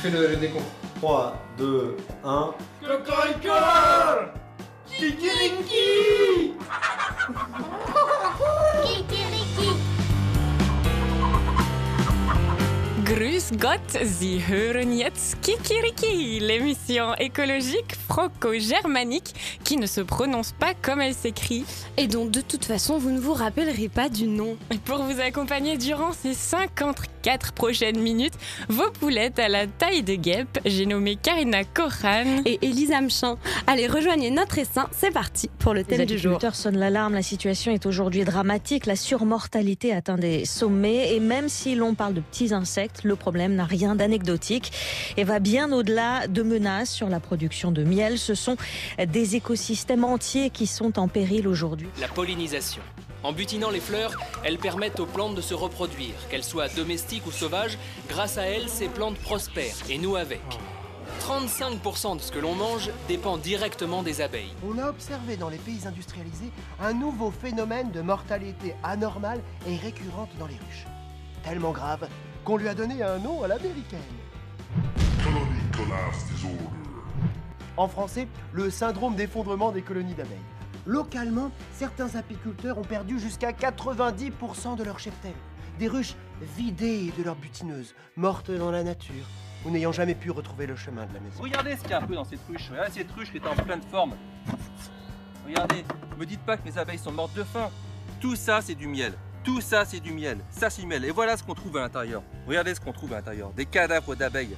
fais le, le décompte. 3, 2, 1. Cocorico Kikiriki Kikiriki. Grüß Gott, Sie hören jetzt Kikiriki, l'émission écologique franco-germanique qui ne se prononce pas comme elle s'écrit. Et dont de toute façon vous ne vous rappellerez pas du nom. Et Pour vous accompagner durant ces 54 prochaines minutes, vos poulettes à la taille de guêpe, j'ai nommé Karina Kohan. Et Elisa Amchin. Allez, rejoignez notre essaim, c'est parti pour le Les thème du jour. agriculteurs sonnent l'alarme, la situation est aujourd'hui dramatique, la surmortalité atteint des sommets et même si l'on parle de petits insectes, le problème n'a rien d'anecdotique et va bien au-delà de menaces sur la production de miel. Ce sont des écosystèmes entiers qui sont en péril aujourd'hui. La pollinisation. En butinant les fleurs, elles permettent aux plantes de se reproduire, qu'elles soient domestiques ou sauvages. Grâce à elles, ces plantes prospèrent, et nous avec. 35% de ce que l'on mange dépend directement des abeilles. On a observé dans les pays industrialisés un nouveau phénomène de mortalité anormale et récurrente dans les ruches. Tellement grave qu'on lui a donné un nom à l'américaine. En français, le syndrome d'effondrement des colonies d'abeilles. Localement, certains apiculteurs ont perdu jusqu'à 90% de leur cheptel. Des ruches vidées de leurs butineuses, mortes dans la nature, ou n'ayant jamais pu retrouver le chemin de la maison. Regardez ce qu'il y a un peu dans cette ruche. Regardez cette ruche qui est en pleine forme. Regardez, me dites pas que mes abeilles sont mortes de faim. Tout ça, c'est du miel. Tout ça, c'est du miel. Ça, c'est du miel. Et voilà ce qu'on trouve à l'intérieur. Regardez ce qu'on trouve à l'intérieur. Des cadavres d'abeilles.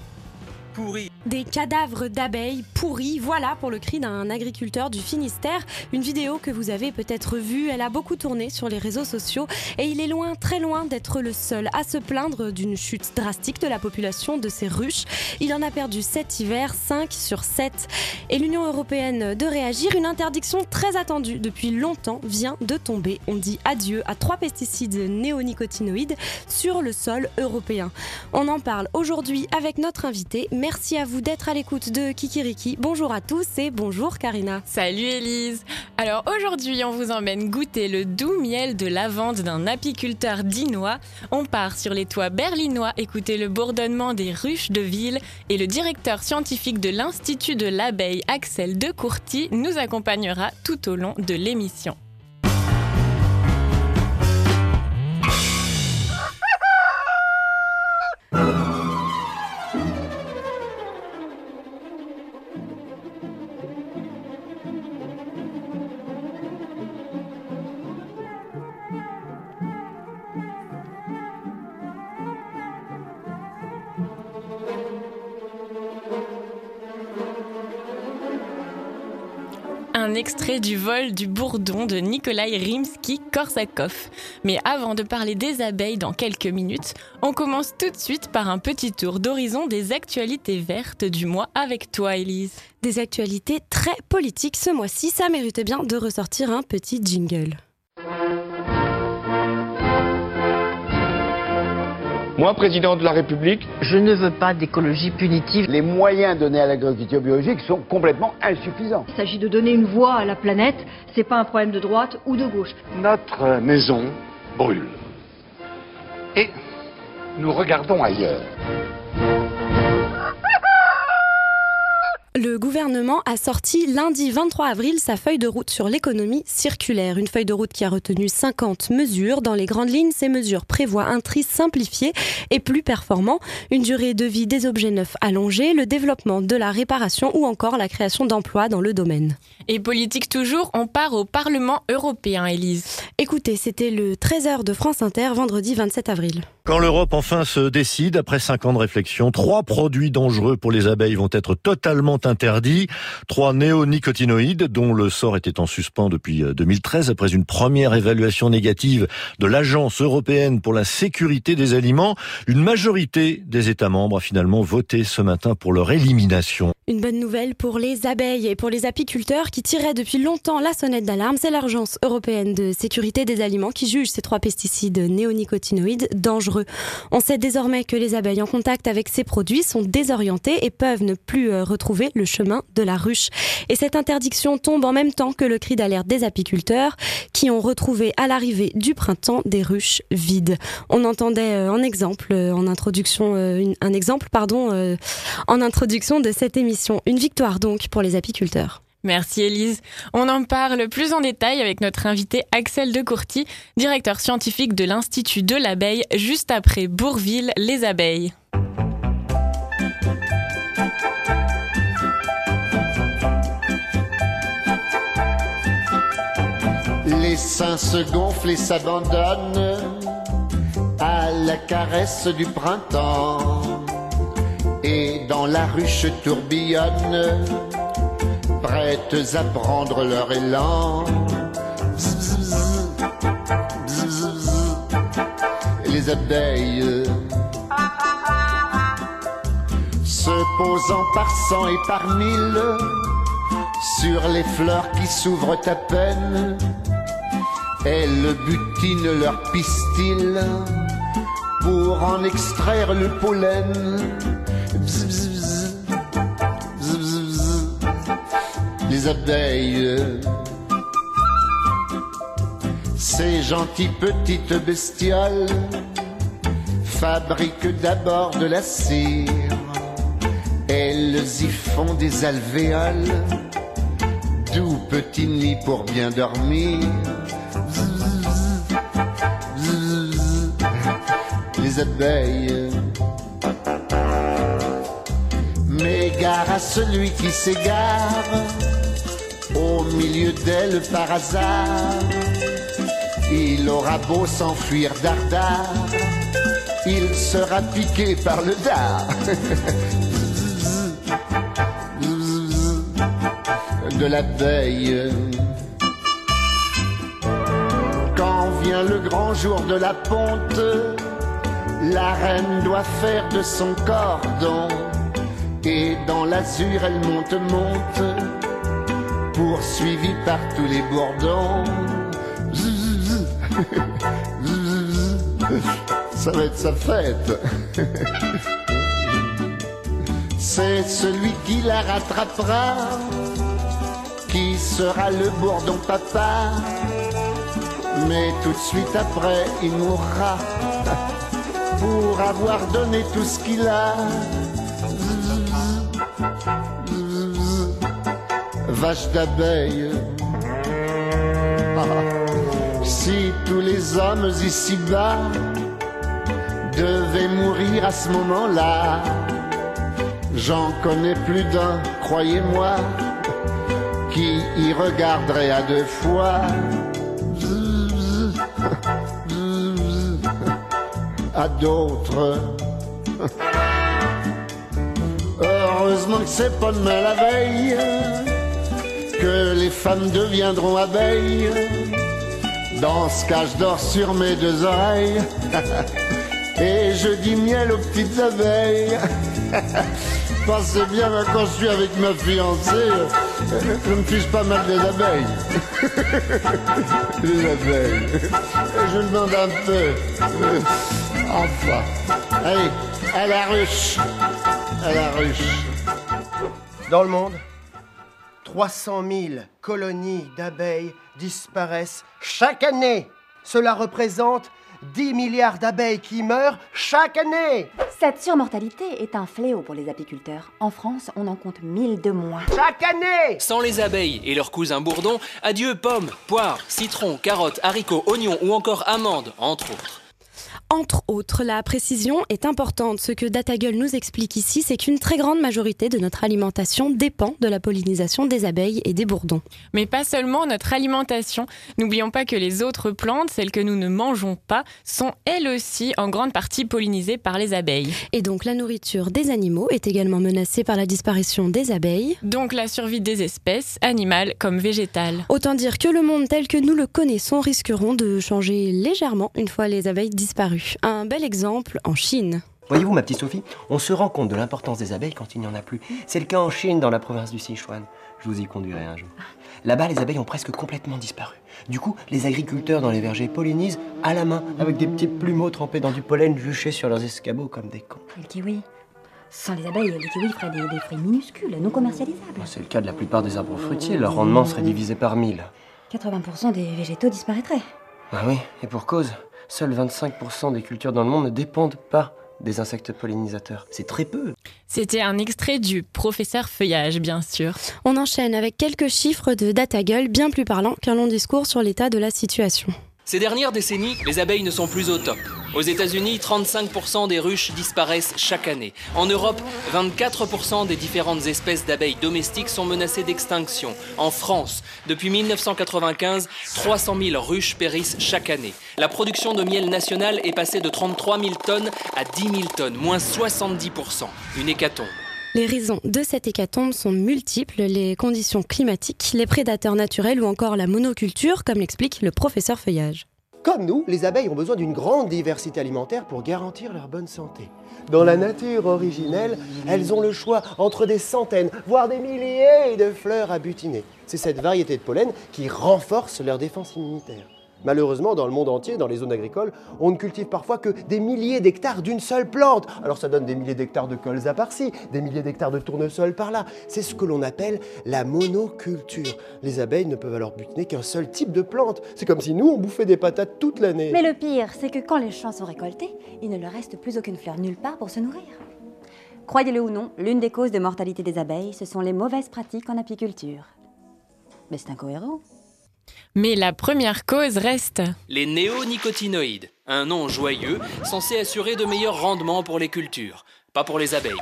Pourris. Des cadavres d'abeilles pourris, voilà pour le cri d'un agriculteur du Finistère. Une vidéo que vous avez peut-être vue, elle a beaucoup tourné sur les réseaux sociaux et il est loin, très loin d'être le seul à se plaindre d'une chute drastique de la population de ces ruches. Il en a perdu 7 hivers, 5 sur 7. Et l'Union européenne de réagir, une interdiction très attendue depuis longtemps vient de tomber. On dit adieu à trois pesticides néonicotinoïdes sur le sol européen. On en parle aujourd'hui avec notre invité. Merci à vous d'être à l'écoute de Kikiriki. Bonjour à tous et bonjour Karina. Salut Élise Alors aujourd'hui on vous emmène goûter le doux miel de lavande d'un apiculteur dinois. On part sur les toits berlinois écouter le bourdonnement des ruches de ville et le directeur scientifique de l'Institut de l'abeille Axel de Courty nous accompagnera tout au long de l'émission. Un extrait du vol du bourdon de Nikolai Rimsky-Korsakov. Mais avant de parler des abeilles dans quelques minutes, on commence tout de suite par un petit tour d'horizon des actualités vertes du mois avec toi, Élise. Des actualités très politiques ce mois-ci, ça méritait bien de ressortir un petit jingle. Moi, président de la République, Je ne veux pas d'écologie punitive. les moyens donnés à l'agriculture biologique sont complètement insuffisants. Il s'agit de donner une voix à la planète, c'est pas un problème de droite ou de gauche. Notre maison brûle. Et nous regardons ailleurs. Le gouvernement a sorti lundi 23 avril sa feuille de route sur l'économie circulaire. Une feuille de route qui a retenu 50 mesures. Dans les grandes lignes, ces mesures prévoient un tri simplifié et plus performant, une durée de vie des objets neufs allongée, le développement de la réparation ou encore la création d'emplois dans le domaine. Et politique toujours, on part au Parlement européen, Élise. Écoutez, c'était le 13h de France Inter, vendredi 27 avril. Quand l'Europe enfin se décide, après cinq ans de réflexion, trois produits dangereux pour les abeilles vont être totalement interdits. Trois néonicotinoïdes, dont le sort était en suspens depuis 2013, après une première évaluation négative de l'Agence européenne pour la sécurité des aliments. Une majorité des États membres a finalement voté ce matin pour leur élimination. Une bonne nouvelle pour les abeilles et pour les apiculteurs qui tiraient depuis longtemps la sonnette d'alarme. C'est l'Agence européenne de sécurité des aliments qui juge ces trois pesticides néonicotinoïdes dangereux. On sait désormais que les abeilles en contact avec ces produits sont désorientées et peuvent ne plus euh, retrouver le chemin de la ruche. Et cette interdiction tombe en même temps que le cri d'alerte des apiculteurs qui ont retrouvé à l'arrivée du printemps des ruches vides. On entendait euh, exemple, euh, en introduction, un exemple, pardon, en introduction de cette émission. Une victoire donc pour les apiculteurs. Merci Élise. On en parle plus en détail avec notre invité Axel de Courty, directeur scientifique de l'Institut de l'abeille, juste après Bourville, les abeilles. Les seins se gonflent et s'abandonnent à la caresse du printemps. Et dans la ruche tourbillonnent, prêtes à prendre leur élan. Les abeilles se posant par cent et par mille sur les fleurs qui s'ouvrent à peine. Elles butinent leur pistil pour en extraire le pollen. Les abeilles, ces gentilles petites bestioles, fabriquent d'abord de la cire. Elles y font des alvéoles, doux petits nids pour bien dormir. Les abeilles. Mais gare à celui qui s'égare au milieu d'elles par hasard. Il aura beau s'enfuir dardard, il sera piqué par le dard. de l'abeille. Quand vient le grand jour de la ponte, la reine doit faire de son cordon. Et dans l'azur, elle monte, monte, poursuivie par tous les bourdons. Ça va être sa fête. C'est celui qui la rattrapera qui sera le bourdon papa. Mais tout de suite après, il mourra pour avoir donné tout ce qu'il a. Vache d'abeille. Si tous les hommes ici-bas devaient mourir à ce moment-là, j'en connais plus d'un, croyez-moi qui y regarderait à deux fois. À d'autres. Heureusement que c'est pas demain la veille que les femmes deviendront abeilles. Dans ce cas, je dors sur mes deux oreilles et je dis miel aux petites abeilles. Pensez bien, moi, quand je suis avec ma fiancée, euh, je me fiche pas mal des abeilles. les abeilles. Je demande un peu. Enfin. Allez, à la ruche. À la ruche. Dans le monde, 300 000 colonies d'abeilles disparaissent chaque année. Cela représente 10 milliards d'abeilles qui meurent chaque année. Cette surmortalité est un fléau pour les apiculteurs. En France, on en compte 1000 de moins. Chaque année Sans les abeilles et leurs cousins bourdons, adieu pommes, poires, citrons, carottes, haricots, oignons ou encore amandes, entre autres. Entre autres, la précision est importante. Ce que DataGull nous explique ici, c'est qu'une très grande majorité de notre alimentation dépend de la pollinisation des abeilles et des bourdons. Mais pas seulement notre alimentation. N'oublions pas que les autres plantes, celles que nous ne mangeons pas, sont elles aussi en grande partie pollinisées par les abeilles. Et donc la nourriture des animaux est également menacée par la disparition des abeilles. Donc la survie des espèces, animales comme végétales. Autant dire que le monde tel que nous le connaissons risqueront de changer légèrement une fois les abeilles disparues. Un bel exemple en Chine. Voyez-vous, ma petite Sophie, on se rend compte de l'importance des abeilles quand il n'y en a plus. C'est le cas en Chine, dans la province du Sichuan. Je vous y conduirai un jour. Là-bas, les abeilles ont presque complètement disparu. Du coup, les agriculteurs dans les vergers pollinisent à la main, avec des petits plumeaux trempés dans du pollen juchés sur leurs escabeaux comme des cons. Et le kiwi Sans les abeilles, les kiwis feraient des, des fruits minuscules, non commercialisables. C'est le cas de la plupart des arbres fruitiers. Leur rendement serait divisé par 1000. 80% des végétaux disparaîtraient. Ah oui, et pour cause. Seuls 25% des cultures dans le monde ne dépendent pas des insectes pollinisateurs. C'est très peu. C'était un extrait du professeur Feuillage, bien sûr. On enchaîne avec quelques chiffres de DataGull bien plus parlants qu'un long discours sur l'état de la situation. Ces dernières décennies, les abeilles ne sont plus au top. Aux États-Unis, 35% des ruches disparaissent chaque année. En Europe, 24% des différentes espèces d'abeilles domestiques sont menacées d'extinction. En France, depuis 1995, 300 000 ruches périssent chaque année. La production de miel national est passée de 33 000 tonnes à 10 000 tonnes, moins 70%. Une hécatombe. Les raisons de cette hécatombe sont multiples, les conditions climatiques, les prédateurs naturels ou encore la monoculture, comme l'explique le professeur Feuillage. Comme nous, les abeilles ont besoin d'une grande diversité alimentaire pour garantir leur bonne santé. Dans la nature originelle, elles ont le choix entre des centaines, voire des milliers de fleurs à butiner. C'est cette variété de pollen qui renforce leur défense immunitaire. Malheureusement, dans le monde entier, dans les zones agricoles, on ne cultive parfois que des milliers d'hectares d'une seule plante. Alors ça donne des milliers d'hectares de colza par-ci, des milliers d'hectares de tournesol par-là. C'est ce que l'on appelle la monoculture. Les abeilles ne peuvent alors butiner qu'un seul type de plante. C'est comme si nous, on bouffait des patates toute l'année. Mais le pire, c'est que quand les champs sont récoltés, il ne leur reste plus aucune fleur nulle part pour se nourrir. Croyez-le ou non, l'une des causes de mortalité des abeilles, ce sont les mauvaises pratiques en apiculture. Mais c'est incohérent. Mais la première cause reste les néonicotinoïdes, un nom joyeux censé assurer de meilleurs rendements pour les cultures, pas pour les abeilles.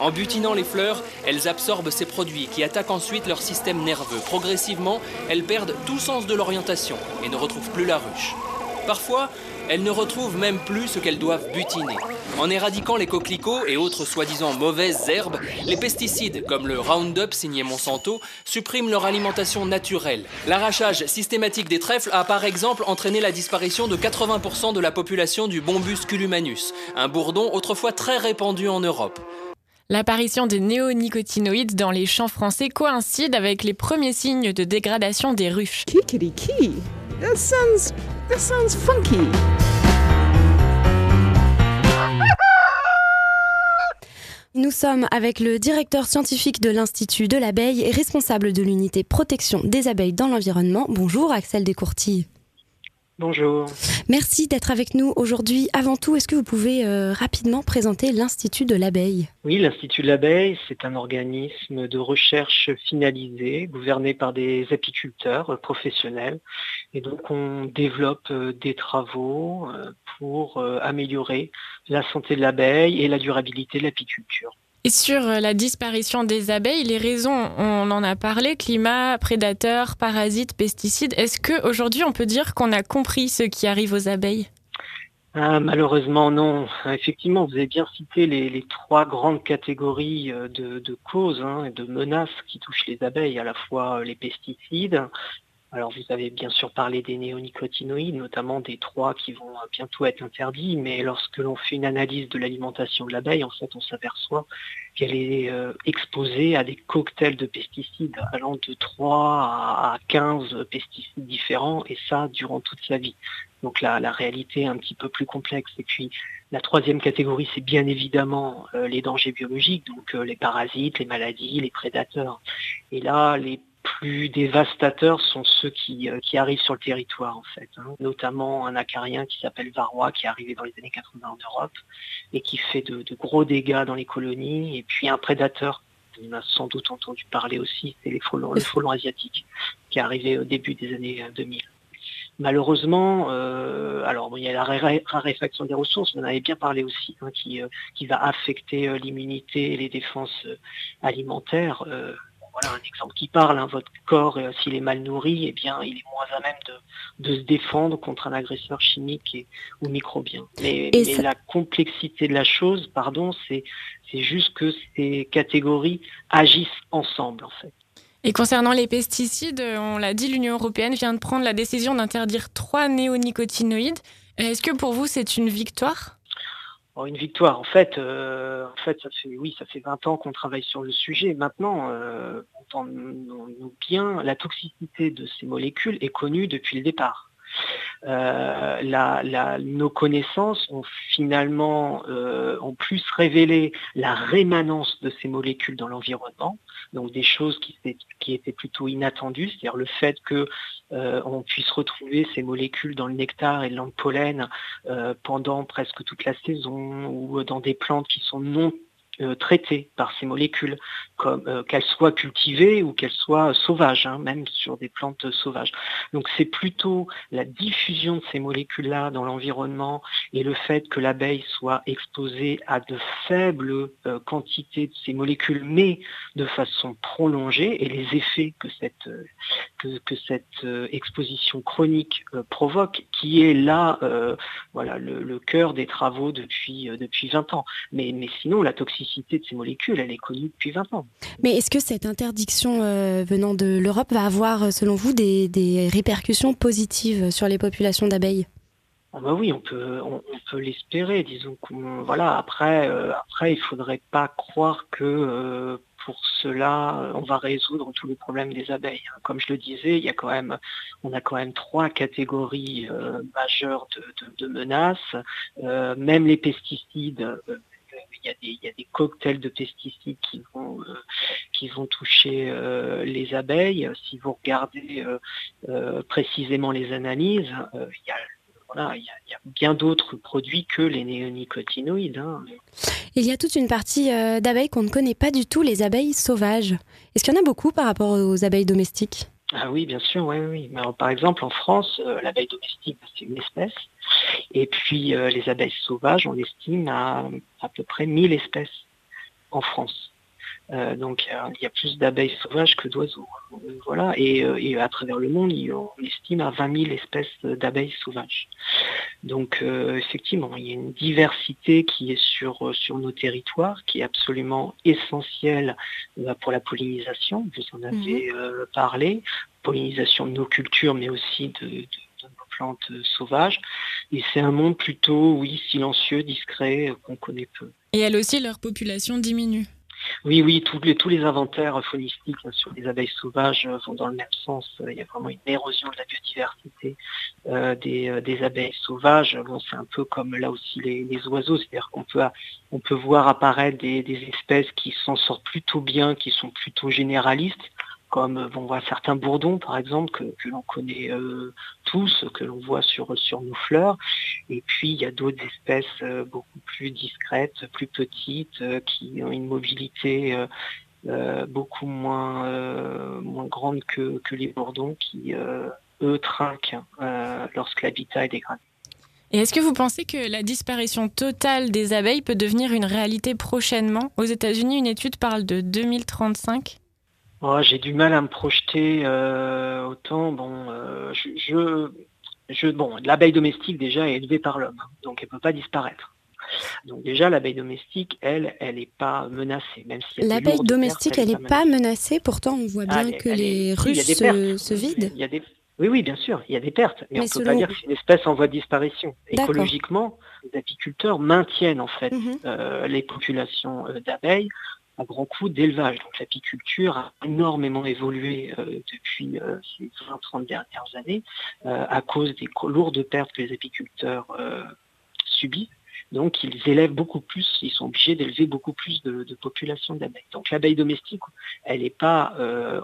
En butinant les fleurs, elles absorbent ces produits qui attaquent ensuite leur système nerveux. Progressivement, elles perdent tout sens de l'orientation et ne retrouvent plus la ruche. Parfois, elles ne retrouvent même plus ce qu'elles doivent butiner. En éradiquant les coquelicots et autres soi-disant mauvaises herbes, les pesticides, comme le Roundup signé Monsanto, suppriment leur alimentation naturelle. L'arrachage systématique des trèfles a par exemple entraîné la disparition de 80% de la population du Bombus culumanus, un bourdon autrefois très répandu en Europe. L'apparition des néonicotinoïdes dans les champs français coïncide avec les premiers signes de dégradation des ruches. Kikiriki. That sounds that sounds funky. Nous sommes avec le directeur scientifique de l'Institut de l'abeille et responsable de l'unité protection des abeilles dans l'environnement. Bonjour Axel Descourtilles. Bonjour. Merci d'être avec nous aujourd'hui. Avant tout, est-ce que vous pouvez euh, rapidement présenter l'Institut de l'abeille? Oui, l'Institut de l'abeille, c'est un organisme de recherche finalisé, gouverné par des apiculteurs euh, professionnels. Et donc, on développe euh, des travaux pour améliorer la santé de l'abeille et la durabilité de l'apiculture. Et sur la disparition des abeilles, les raisons, on en a parlé, climat, prédateurs, parasites, pesticides. Est-ce qu'aujourd'hui on peut dire qu'on a compris ce qui arrive aux abeilles? Ah, malheureusement non. Effectivement, vous avez bien cité les, trois grandes catégories de, causes hein, et de menaces qui touchent les abeilles, à la fois les pesticides, alors vous avez bien sûr parlé des néonicotinoïdes, notamment des trois qui vont bientôt être interdits, mais lorsque l'on fait une analyse de l'alimentation de l'abeille, en fait on s'aperçoit qu'elle est euh, exposée à des cocktails de pesticides allant de 3 à 15 pesticides différents, et ça durant toute sa vie. Donc la, réalité est un petit peu plus complexe. Et puis la troisième catégorie, c'est bien évidemment euh, les dangers biologiques, donc euh, les parasites, les maladies, les prédateurs. Et là, les plus dévastateurs sont ceux qui, euh, qui arrivent sur le territoire en fait. Hein. Notamment un acarien qui s'appelle Varroa qui est arrivé dans les années 80 en Europe et qui fait de, gros dégâts dans les colonies. Et puis un prédateur, on a sans doute entendu parler aussi, c'est le frelon asiatique qui est arrivé au début des années 2000. Euh, Malheureusement, euh, alors il y a la raréfaction des ressources, on en avait bien parlé aussi, hein, qui va affecter l'immunité et les défenses alimentaires voilà un exemple qui parle. Hein. votre corps, euh, s'il est mal nourri, eh bien, il est moins à même de, se défendre contre un agresseur chimique ou microbien. Mais, la complexité de la chose, pardon, c'est juste que ces catégories agissent ensemble, en fait. Et concernant les pesticides, on l'a dit, l'Union européenne vient de prendre la décision d'interdire trois néonicotinoïdes. Est-ce que pour vous, c'est une victoire? Une victoire, en fait, euh, en fait, ça fait oui, ça fait 20 ans qu'on travaille sur le sujet. Maintenant, euh, entendons-nous bien, la toxicité de ces molécules est connue depuis le départ. euh, nos connaissances ont finalement plus révélé la rémanence de ces molécules dans l'environnement, donc des choses qui, étaient plutôt inattendues, c'est-à-dire le fait que euh, on puisse retrouver ces molécules dans le nectar et dans le pollen euh, pendant presque toute la saison ou dans des plantes qui sont non euh, traitées par ces molécules, euh, qu'elles soient cultivées ou qu'elles soient sauvages, hein, même sur des plantes sauvages. Donc c'est plutôt la diffusion de ces molécules-là dans l'environnement et le fait que l'abeille soit exposée à de faibles euh, quantités de ces molécules, mais de façon prolongée, et les effets que cette, que, cette exposition chronique provoque, qui est là, voilà, le, cœur des travaux depuis, depuis 20 ans. Mais sinon, la toxicité de ces molécules, elle est connue depuis 20 ans. Mais est-ce que cette interdiction euh, venant de l'Europe va avoir, selon vous, des, des, répercussions positives sur les populations d'abeilles? Ah bah oui, on peut, on, on peut l'espérer. Disons voilà. Après, euh, après, il faudrait pas croire que euh, pour cela, on va résoudre tous les problèmes des abeilles. Comme je le disais, il y a quand même, on a quand même trois catégories euh, majeures de, de, de menaces. même les pesticides il y, a des, cocktails de pesticides qui vont, euh, qui vont toucher euh, les abeilles. Si vous regardez euh, précisément les analyses, il y a voilà, il, y bien d'autres produits que les néonicotinoïdes. Hein. Il y a toute une partie d'abeilles qu'on ne connaît pas du tout, les abeilles sauvages. Est-ce qu'il y en a beaucoup par rapport aux abeilles domestiques? Ah oui, bien sûr, oui, oui. Alors, par exemple, en France, euh, l'abeille domestique, c'est une espèce. Et puis, euh, les abeilles sauvages, on estime à à peu près 1000 espèces en France. Euh, donc il y a plus d'abeilles sauvages que d'oiseaux. Voilà. Et, et, à travers le monde, on estime à 20 000 espèces d'abeilles sauvages. Donc effectivement, il y a une diversité qui est sur, sur nos territoires, qui est absolument essentielle pour la pollinisation. Vous en avez mmh. parlé. Pollinisation de nos cultures, mais aussi de, de nos plantes sauvages. Et c'est un monde plutôt, oui, silencieux, discret, qu'on connaît peu. Et elles aussi, leur population diminue oui, oui, tous les, inventaires faunistiques sur les abeilles sauvages vont dans le même sens. Il y a vraiment une érosion de la biodiversité euh, des, euh, abeilles sauvages. C'est un peu comme là aussi les, oiseaux, c'est-à-dire qu'on peut, on peut voir apparaître des espèces qui s'en sortent plutôt bien, qui sont plutôt généralistes, comme voilà, certains bourdons par exemple que, l'on connaît euh, tous, que l'on voit sur, nos fleurs. Et puis il y a d'autres espèces euh, beaucoup plus discrètes, plus petites, euh, qui ont une mobilité euh, beaucoup moins, grande que, les bourdons qui, eux, trinquent lorsque l'habitat est dégradé. Et est-ce que vous pensez que la disparition totale des abeilles peut devenir une réalité prochainement? Aux États-Unis, une étude parle de 2035 Oh, j'ai du mal à me projeter euh, autant. Bon, euh, je, je, je, bon, l'abeille domestique déjà est élevée par l'homme, donc elle peut pas disparaître. Donc déjà, l'abeille domestique, elle, elle n'est pas menacée, même si l'abeille domestique, elle n'est pas menacée. Pourtant, on voit bien ah, que les est... ruches se, se, vident. Il y a des... Oui, oui, bien sûr, il y a des pertes, mais, mais on ne peut pas dire que c'est une espèce en voie de disparition. Écologiquement, les apiculteurs maintiennent en fait mm -hmm. euh, les populations d'abeilles à grands coups d'élevage. Donc l'apiculture a énormément évolué euh, depuis euh, ces 20-30 dernières années euh, à cause des lourdes pertes que les apiculteurs subissent. Donc ils élèvent beaucoup plus, ils sont obligés d'élever beaucoup plus de, de population d'abeilles. Donc l'abeille domestique, elle n'est pas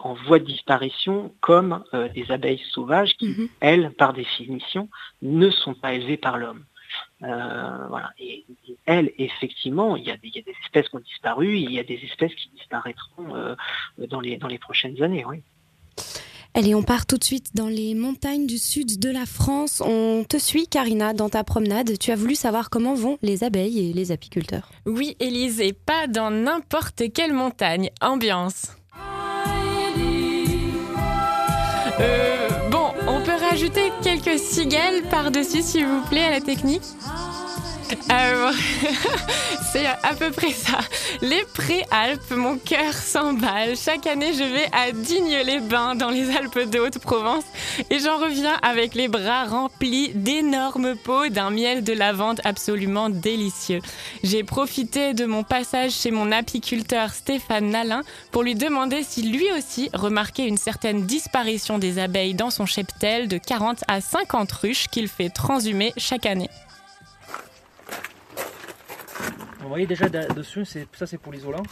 en voie de disparition comme des abeilles sauvages qui, mm -hmm. elles, par définition, ne sont pas élevées par l'homme. Euh, voilà. Et, et, elles, effectivement, il y, a des, il y, a des, espèces qui ont disparu, il y a des espèces qui disparaîtront euh, dans, les, dans les prochaines années, oui. Allez, on part tout de suite dans les montagnes du sud de la France. On te suit, Karina, dans ta promenade. Tu as voulu savoir comment vont les abeilles et les apiculteurs. Oui, Élise, et pas dans n'importe quelle montagne. Ambiance. Rajouter quelques cigales par-dessus, s'il vous plaît, à la technique Euh, C'est à peu près ça. Les Préalpes, mon cœur s'emballe. Chaque année, je vais à Digne-les-Bains, dans les Alpes de Haute-Provence, et j'en reviens avec les bras remplis d'énormes pots d'un miel de lavande absolument délicieux. J'ai profité de mon passage chez mon apiculteur Stéphane Nalin pour lui demander si lui aussi remarquait une certaine disparition des abeilles dans son cheptel de 40 à 50 ruches qu'il fait transhumer chaque année. Vous voyez déjà de- dessus, c'est- ça c'est pour l'isolant.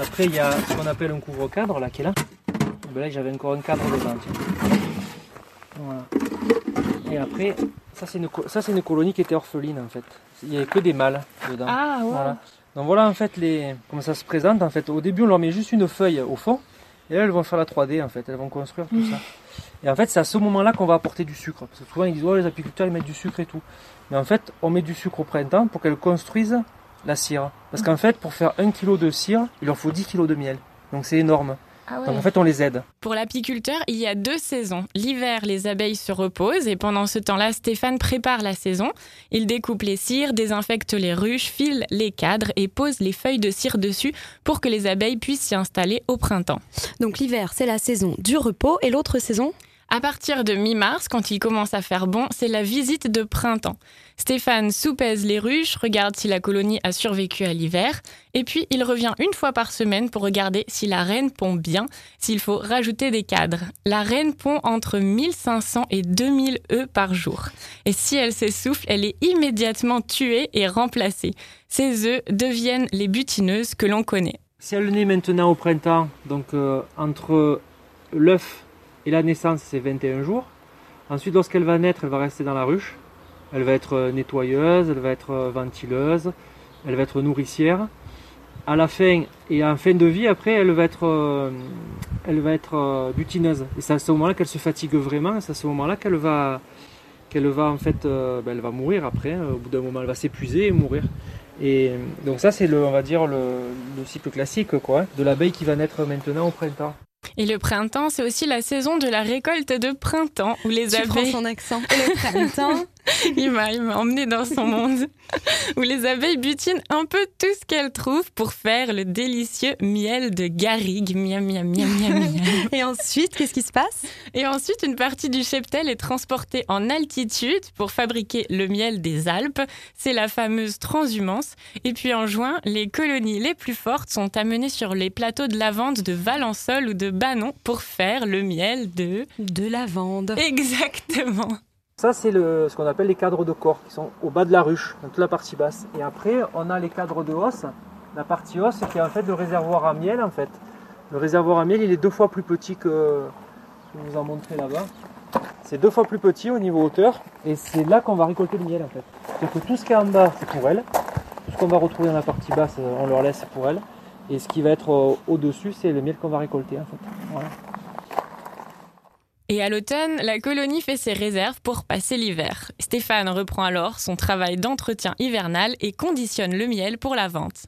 Après il y a ce qu'on appelle un couvre-cadre là qui est là. Ben là j'avais encore un cadre dedans. tiens. Voilà. Et après, ça c'est une, ça, colonie qui était orpheline en fait. Il n'y avait que des mâles dedans. Ah, ouais. Voilà. Donc voilà en fait les, comment ça se présente en fait. Au début on leur met juste une feuille au fond. Et là elles vont faire la 3D en fait, elles vont construire tout ça. Et en fait c'est à ce moment-là qu'on va apporter du sucre. Parce que souvent ils disent ouais les apiculteurs ils mettent du sucre et tout. Mais en fait on met du sucre au printemps pour qu'elles construisent la cire. Parce qu'en fait pour faire un kilo de cire, il leur faut 10 kilos de miel. Donc c'est énorme. Ah ouais. Donc en fait on les aide. Pour l'apiculteur, il y a deux saisons. L'hiver, les abeilles se reposent et pendant ce temps-là, Stéphane prépare la saison. Il découpe les cires, désinfecte les ruches, file les cadres et pose les feuilles de cire dessus pour que les abeilles puissent s'y installer au printemps. Donc l'hiver, c'est la saison du repos et l'autre saison? À partir de mi-mars, quand il commence à faire bon, c'est la visite de printemps. Stéphane soupèse les ruches, regarde si la colonie a survécu à l'hiver, et puis il revient une fois par semaine pour regarder si la reine pond bien, s'il faut rajouter des cadres. La reine pond entre 1500 et 2000 œufs par jour. Et si elle s'essouffle, elle est immédiatement tuée et remplacée. Ces œufs deviennent les butineuses que l'on connaît. Si elle naît maintenant au printemps, donc euh, entre l'œuf et la naissance, c'est 21 jours. Ensuite, lorsqu'elle va naître, elle va rester dans la ruche. Elle va être euh, nettoyeuse, elle va être euh, ventileuse, elle va être nourricière. À la fin et en fin de vie, après, elle va être, euh, elle va être butineuse. Et c'est à ce moment-là qu'elle se fatigue vraiment. C'est à ce moment-là qu'elle va, qu'elle va en fait, ben, elle va mourir après. hein. Au bout d'un moment, elle va s'épuiser et mourir. Et donc ça, c'est le, on va dire le, le cycle classique, quoi, hein, de l'abeille qui va naître maintenant au printemps. Et le printemps, c'est aussi la saison de la récolte de printemps où les Tu abeilles. prends son accent. Le printemps il m'a, emmené dans son monde où les abeilles butinent un peu tout ce qu'elles trouvent pour faire le délicieux miel de garrigue. Miam, miam, miam, miam, miam. Et ensuite, qu'est-ce qui se passe? Et ensuite, une partie du cheptel est transportée en altitude pour fabriquer le miel des Alpes. C'est la fameuse transhumance. Et puis en juin, les colonies les plus fortes sont amenées sur les plateaux de lavande de Valençol ou de Banon pour faire le miel de... De lavande. Exactement. Ça, c'est ce qu'on appelle les cadres de corps qui sont au bas de la ruche, toute la partie basse. Et après, on a les cadres de hausse, la partie hausse qui est en fait le réservoir à miel. En fait. Le réservoir à miel, il est deux fois plus petit que je vous en montrer là-bas. C'est deux fois plus petit au niveau hauteur, et c'est là qu'on va récolter le miel en fait. C'est-à-dire que tout ce qui est en bas, c'est pour elle. Tout ce qu'on va retrouver dans la partie basse, on leur laisse pour elle. Et ce qui va être euh, au-dessus, c'est le miel qu'on va récolter en fait. Et à l'automne, la colonie fait ses réserves pour passer l'hiver. Stéphane reprend alors son travail d'entretien hivernal et conditionne le miel pour la vente.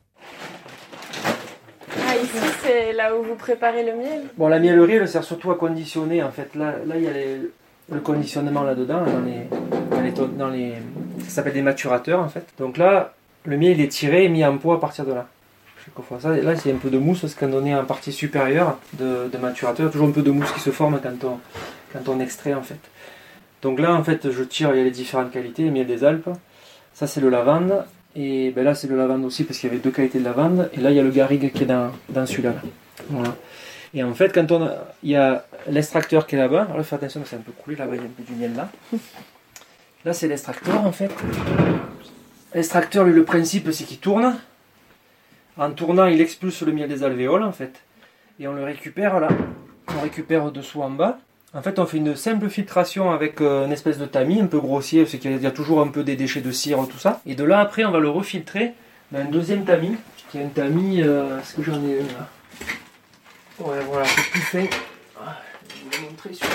Ah, ici, c'est là où vous préparez le miel? Bon, la miellerie, elle sert surtout à conditionner en fait. Là, là il y a les- le conditionnement là-dedans, dans les, dans les, to- dans les- ça s'appelle des maturateurs en fait. Donc là, le miel il est tiré et mis en pot à partir de là. Ça, là, c'est un peu de mousse, ce qu'on donnait en partie supérieure de, de maturateur. Toujours un peu de mousse qui se forme quand on, extrait en fait. Donc là, en fait, je tire, il y a les différentes qualités, le miel des Alpes. Ça, c'est le lavande. Et ben là, c'est le lavande aussi parce qu'il y avait deux qualités de lavande. Et là, il y a le garrigue qui est dans, celui-là. Et en fait, quand on il y a l'extracteur qui est là-bas, alors faites attention, c'est un peu coulé là-bas, il y a un peu du miel là. Là, c'est l'extracteur en fait. L'extracteur, lui, le principe, c'est qu'il tourne. En tournant, il expulse le miel des alvéoles en fait. Et on le récupère là. On récupère dessous en bas. En fait, on fait une simple filtration avec euh, une espèce de tamis un peu grossier, parce qu'il y a toujours un peu des déchets de cire, tout ça. Et de là, après, on va le refiltrer dans un deuxième tamis, qui est un tamis. euh, Est-ce que j'en ai une là? Ouais, voilà, c'est plus fin. Je vais vous montrer sur.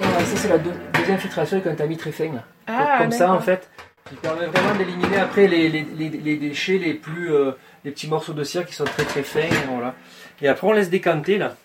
Voilà, ça, c'est la deux- deuxième filtration avec un tamis très fin. là. Ah, Comme ça, en fait, qui permet vraiment d'éliminer après les, les, les- les déchets les plus. euh, les petits morceaux de cire qui sont très très fins. Voilà. Et après, on laisse décanter là.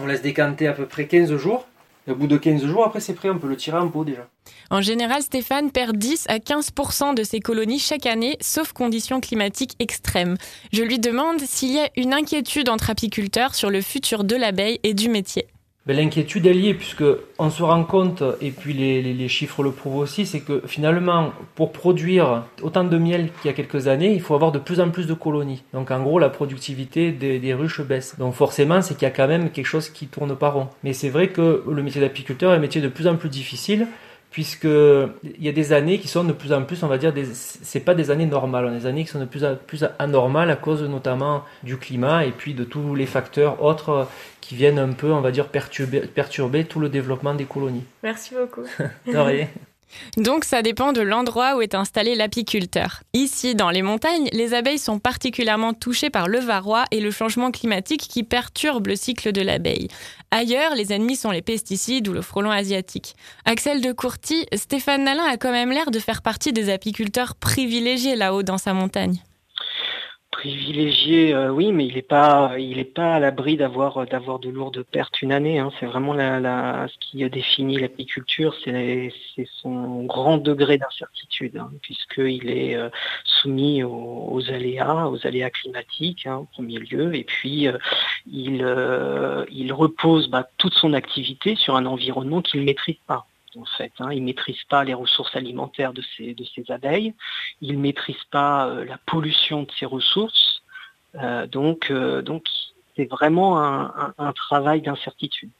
On laisse décanter à peu près 15 jours. Et au bout de 15 jours, après c'est prêt, on peut le tirer en pot déjà. En général, Stéphane perd 10 à 15% de ses colonies chaque année, sauf conditions climatiques extrêmes. Je lui demande s'il y a une inquiétude entre apiculteurs sur le futur de l'abeille et du métier. Ben, L'inquiétude est liée, puisque on se rend compte, et puis les, chiffres le prouvent aussi, c'est que finalement, pour produire autant de miel qu'il y a quelques années, il faut avoir de plus en plus de colonies. Donc en gros, la productivité des, des ruches baisse. Donc forcément, c'est qu'il y a quand même quelque chose qui tourne pas rond. Mais c'est vrai que le métier d'apiculteur est un métier de plus en plus difficile, puisque il y a des années qui sont de plus en plus, on va dire, c'est pas des années normales, on a des années qui sont de plus en plus anormales à cause notamment du climat et puis de tous les facteurs autres qui viennent un peu, on va dire, perturber, perturber tout le développement des colonies. Merci beaucoup. De rien. Donc ça dépend de l'endroit où est installé l'apiculteur. Ici, dans les montagnes, les abeilles sont particulièrement touchées par le varroa et le changement climatique qui perturbe le cycle de l'abeille. Ailleurs, les ennemis sont les pesticides ou le frelon asiatique. Axel de Courty, Stéphane Nalin a quand même l'air de faire partie des apiculteurs privilégiés là-haut dans sa montagne. Privilégié, euh, oui, mais il n'est pas, à l'abri d'avoir d'avoir de lourdes pertes une année. hein. C'est vraiment ce qui a défini l'apiculture, c'est son grand degré d'incertitude, hein, puisqu'il est euh, soumis aux, aléas, aux aléas climatiques hein, en premier lieu, et puis euh, il euh, il repose bah, toute son activité sur un environnement qu'il ne maîtrise pas. En fait, hein. il ne maîtrise pas les ressources alimentaires de ses abeilles, il ne maîtrise pas euh, la pollution de ses ressources, Euh, donc euh, donc c'est vraiment un, un- un travail d'incertitude.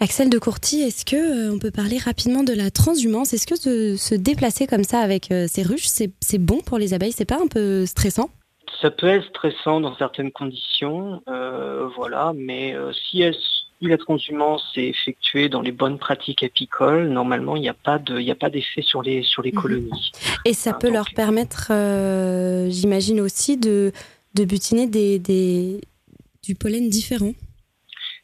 Axel de Courty, est-ce que euh, on peut parler rapidement de la transhumance? Est-ce que se, se déplacer comme ça avec euh, ces ruches, c'est bon pour les abeilles? C'est pas un peu stressant? Ça peut être stressant dans certaines conditions, euh, voilà, mais si, elle- si la transhumance est effectuée dans les bonnes pratiques apicoles, normalement il n'y a pas de, il n'y a pas d'effet sur les sur les colonies. Et ça peut leur permettre, euh, j'imagine aussi, de, de butiner des, des- du pollen différent.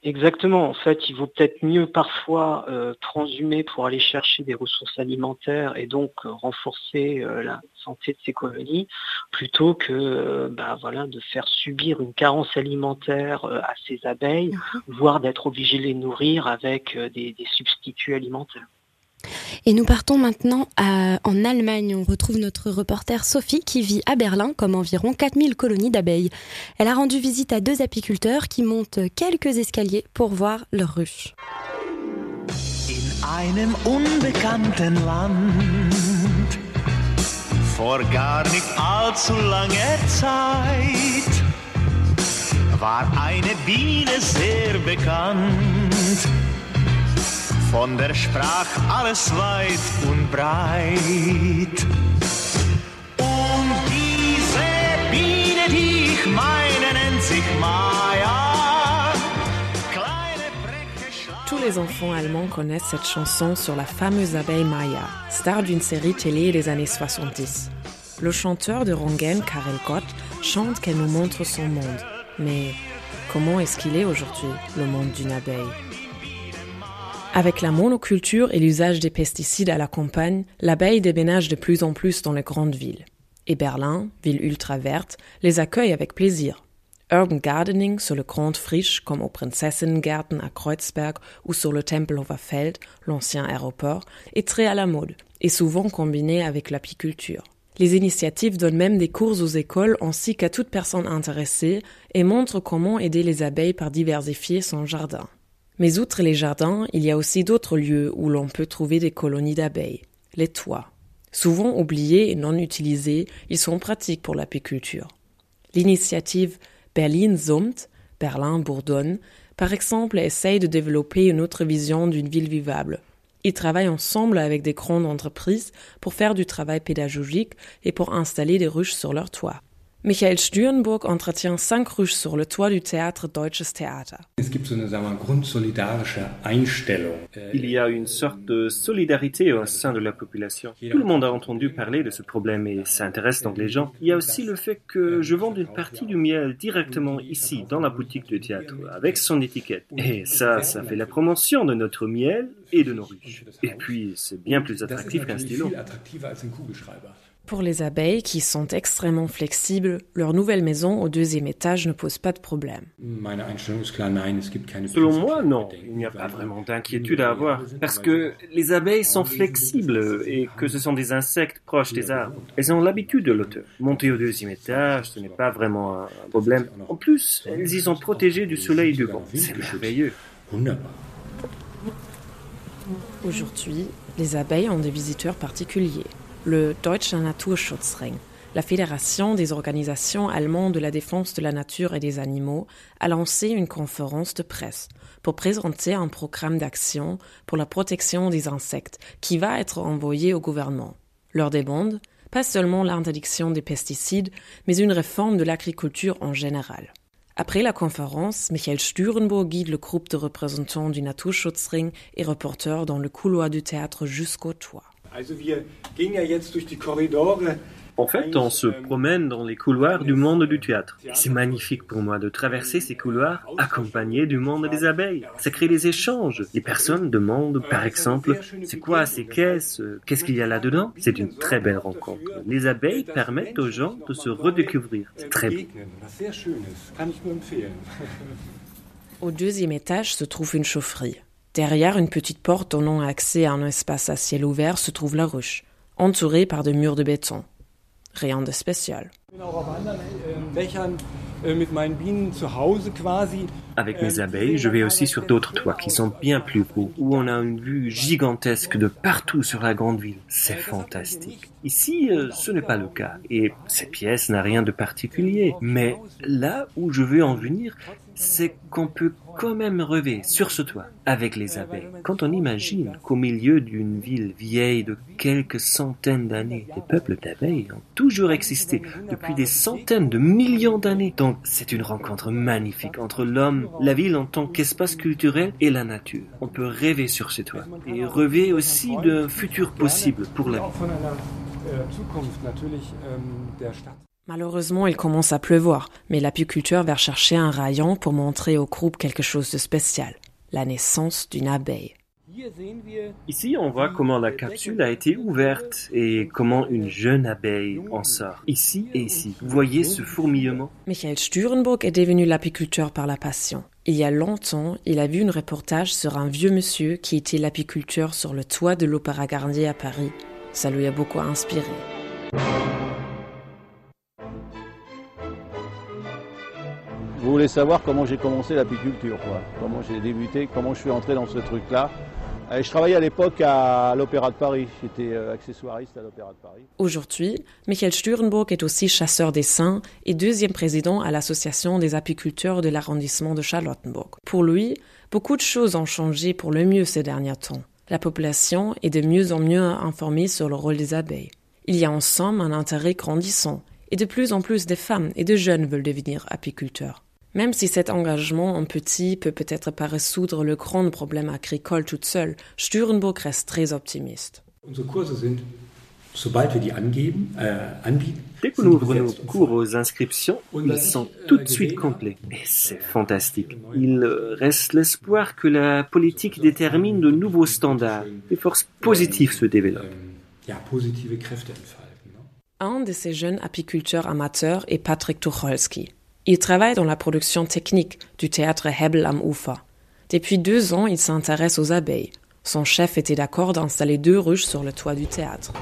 Exactement. En fait, il vaut peut-être mieux parfois euh, transhumer pour aller chercher des ressources alimentaires et donc euh, renforcer euh, la santé de ces colonies, plutôt que bah, voilà, de faire subir une carence alimentaire à ces abeilles, voire d'être obligé de les nourrir avec des, des substituts alimentaires. Et nous partons maintenant en Allemagne. On retrouve notre reporter Sophie qui vit à Berlin comme environ 4000 colonies d'abeilles. Elle a rendu visite à deux apiculteurs qui montent quelques escaliers pour voir leurs ruches. In einem unbekannten Land, vor gar nicht allzu Zeit, war eine Biene sehr bekannt. Von der sprach alles weit und breit. Und diese Biene, meine, nennt sich Maya. Tous les enfants allemands connaissent cette chanson sur la fameuse abeille Maya, star d'une série télé des années 70. Le chanteur de Rongen, Karel Gott, chante qu'elle nous montre son monde. Mais comment est-ce qu'il est aujourd'hui, le monde d'une abeille? Avec la monoculture et l'usage des pesticides à la campagne, l'abeille déménage de plus en plus dans les grandes villes. Et Berlin, ville ultra verte, les accueille avec plaisir. Urban Gardening sur le Grand Frisch comme au Prinzessinnengarten à Kreuzberg ou sur le Tempelhofer Feld, l'ancien aéroport, est très à la mode et souvent combiné avec l'apiculture. Les initiatives donnent même des cours aux écoles ainsi qu'à toute personne intéressée et montrent comment aider les abeilles par diversifier son jardin. Mais outre les jardins, il y a aussi d'autres lieux où l'on peut trouver des colonies d'abeilles. Les toits. Souvent oubliés et non utilisés, ils sont pratiques pour l'apiculture. L'initiative Berlin Summt, Berlin bourdonne, par exemple, essaye de développer une autre vision d'une ville vivable. Ils travaillent ensemble avec des grandes entreprises pour faire du travail pédagogique et pour installer des ruches sur leur toit. Michael Stürenburg entretient cinq ruches sur le toit du théâtre Deutsches Theater. Einstellung. Il y a une sorte de solidarité au sein de la population. Tout le monde a entendu parler de ce problème et ça intéresse donc les gens. Il y a aussi le fait que je vends une partie du miel directement ici, dans la boutique du théâtre, avec son étiquette. Et ça, ça fait la promotion de notre miel et de nos ruches. Et puis, c'est bien plus attractif qu'un stylo. Pour les abeilles qui sont extrêmement flexibles, leur nouvelle maison au deuxième étage ne pose pas de problème. Selon moi, non. Il n'y a pas vraiment d'inquiétude à avoir. Parce que les abeilles sont flexibles et que ce sont des insectes proches des arbres. Elles ont l'habitude de l'auteur. Monter au deuxième étage, ce n'est pas vraiment un problème. En plus, elles y sont protégées du soleil et du vent. C'est merveilleux. Aujourd'hui, les abeilles ont des visiteurs particuliers. Le Deutscher Naturschutzring, la fédération des organisations allemandes de la défense de la nature et des animaux, a lancé une conférence de presse pour présenter un programme d'action pour la protection des insectes qui va être envoyé au gouvernement. Leur demande pas seulement l'interdiction des pesticides, mais une réforme de l'agriculture en général. Après la conférence, Michael Sturenburg guide le groupe de représentants du Naturschutzring et reporter dans le couloir du théâtre jusqu'au toit. En fait, on se promène dans les couloirs du monde du théâtre. C'est magnifique pour moi de traverser ces couloirs accompagnés du monde des abeilles. Ça crée des échanges. Les personnes demandent, par exemple, c'est quoi ces caisses Qu'est-ce qu'il y a là-dedans C'est une très belle rencontre. Les abeilles permettent aux gens de se redécouvrir. C'est très beau. Au deuxième étage se trouve une chaufferie. Derrière une petite porte donnant accès à un espace à ciel ouvert se trouve la ruche, entourée par de murs de béton. Rien de spécial. Avec mes abeilles, je vais aussi sur d'autres toits qui sont bien plus beaux, où on a une vue gigantesque de partout sur la grande ville. C'est fantastique. Ici, euh, ce n'est pas le cas, et cette pièce n'a rien de particulier. Mais là où je veux en venir, c'est qu'on peut quand même rêver sur ce toit avec les abeilles. Quand on imagine qu'au milieu d'une ville vieille de quelques centaines d'années, les peuples d'abeilles ont toujours existé depuis des centaines de millions d'années. Donc c'est une rencontre magnifique entre l'homme, la ville en tant qu'espace culturel et la nature. On peut rêver sur ce toit et rêver aussi d'un futur possible pour la ville. Malheureusement, il commence à pleuvoir, mais l'apiculteur va chercher un rayon pour montrer au groupe quelque chose de spécial, la naissance d'une abeille. Ici, on voit comment la capsule a été ouverte et comment une jeune abeille en sort. Ici et ici. Vous voyez ce fourmillement? Michael Sturenburg est devenu l'apiculteur par la passion. Il y a longtemps, il a vu un reportage sur un vieux monsieur qui était l'apiculteur sur le toit de l'Opéra Garnier à Paris. Ça lui a beaucoup inspiré. Vous voulez savoir comment j'ai commencé l'apiculture, quoi. Comment j'ai débuté, comment je suis entré dans ce truc-là. Euh, Je travaillais à l'époque à l'Opéra de Paris. J'étais euh, accessoiriste à l'Opéra de Paris. Aujourd'hui, Michael Sturenburg est aussi chasseur d'essaims et deuxième président à l'Association des apiculteurs de l'arrondissement de Charlottenburg. Pour lui, beaucoup de choses ont changé pour le mieux ces derniers temps. La population est de mieux en mieux informée sur le rôle des abeilles. Il y a en somme un intérêt grandissant et de plus en plus de femmes et de jeunes veulent devenir apiculteurs. Même si cet engagement en petit peut peut-être pas résoudre le grand problème agricole toute seule, Sturenburg reste très optimiste. Äh, Dès qu'on ouvre nos cours aux inscriptions, ils sont tout de suite complets. Et c'est fantastique. Il reste l'espoir que la politique détermine de nouveaux standards. Des forces positives se développent. entfalten. Un de ces jeunes apiculteurs amateurs est Patrick Tucholsky. Il travaille dans la production technique du théâtre Hebel am Ufer. Depuis deux ans, il s'intéresse aux abeilles. Son chef était d'accord d'installer deux ruches sur le toit du théâtre.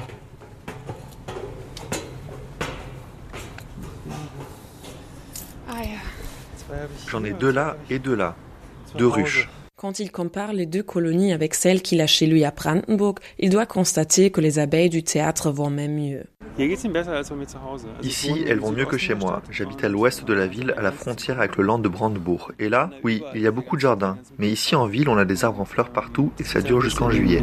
J'en ai deux là et deux là. Deux ruches. Quand il compare les deux colonies avec celles qu'il a chez lui à Brandenburg, il doit constater que les abeilles du théâtre vont même mieux. Ici, elles vont mieux que chez moi. J'habite à l'ouest de la ville, à la frontière avec le land de Brandebourg. Et là, oui, il y a beaucoup de jardins. Mais ici en ville, on a des arbres en fleurs partout et ça dure jusqu'en juillet.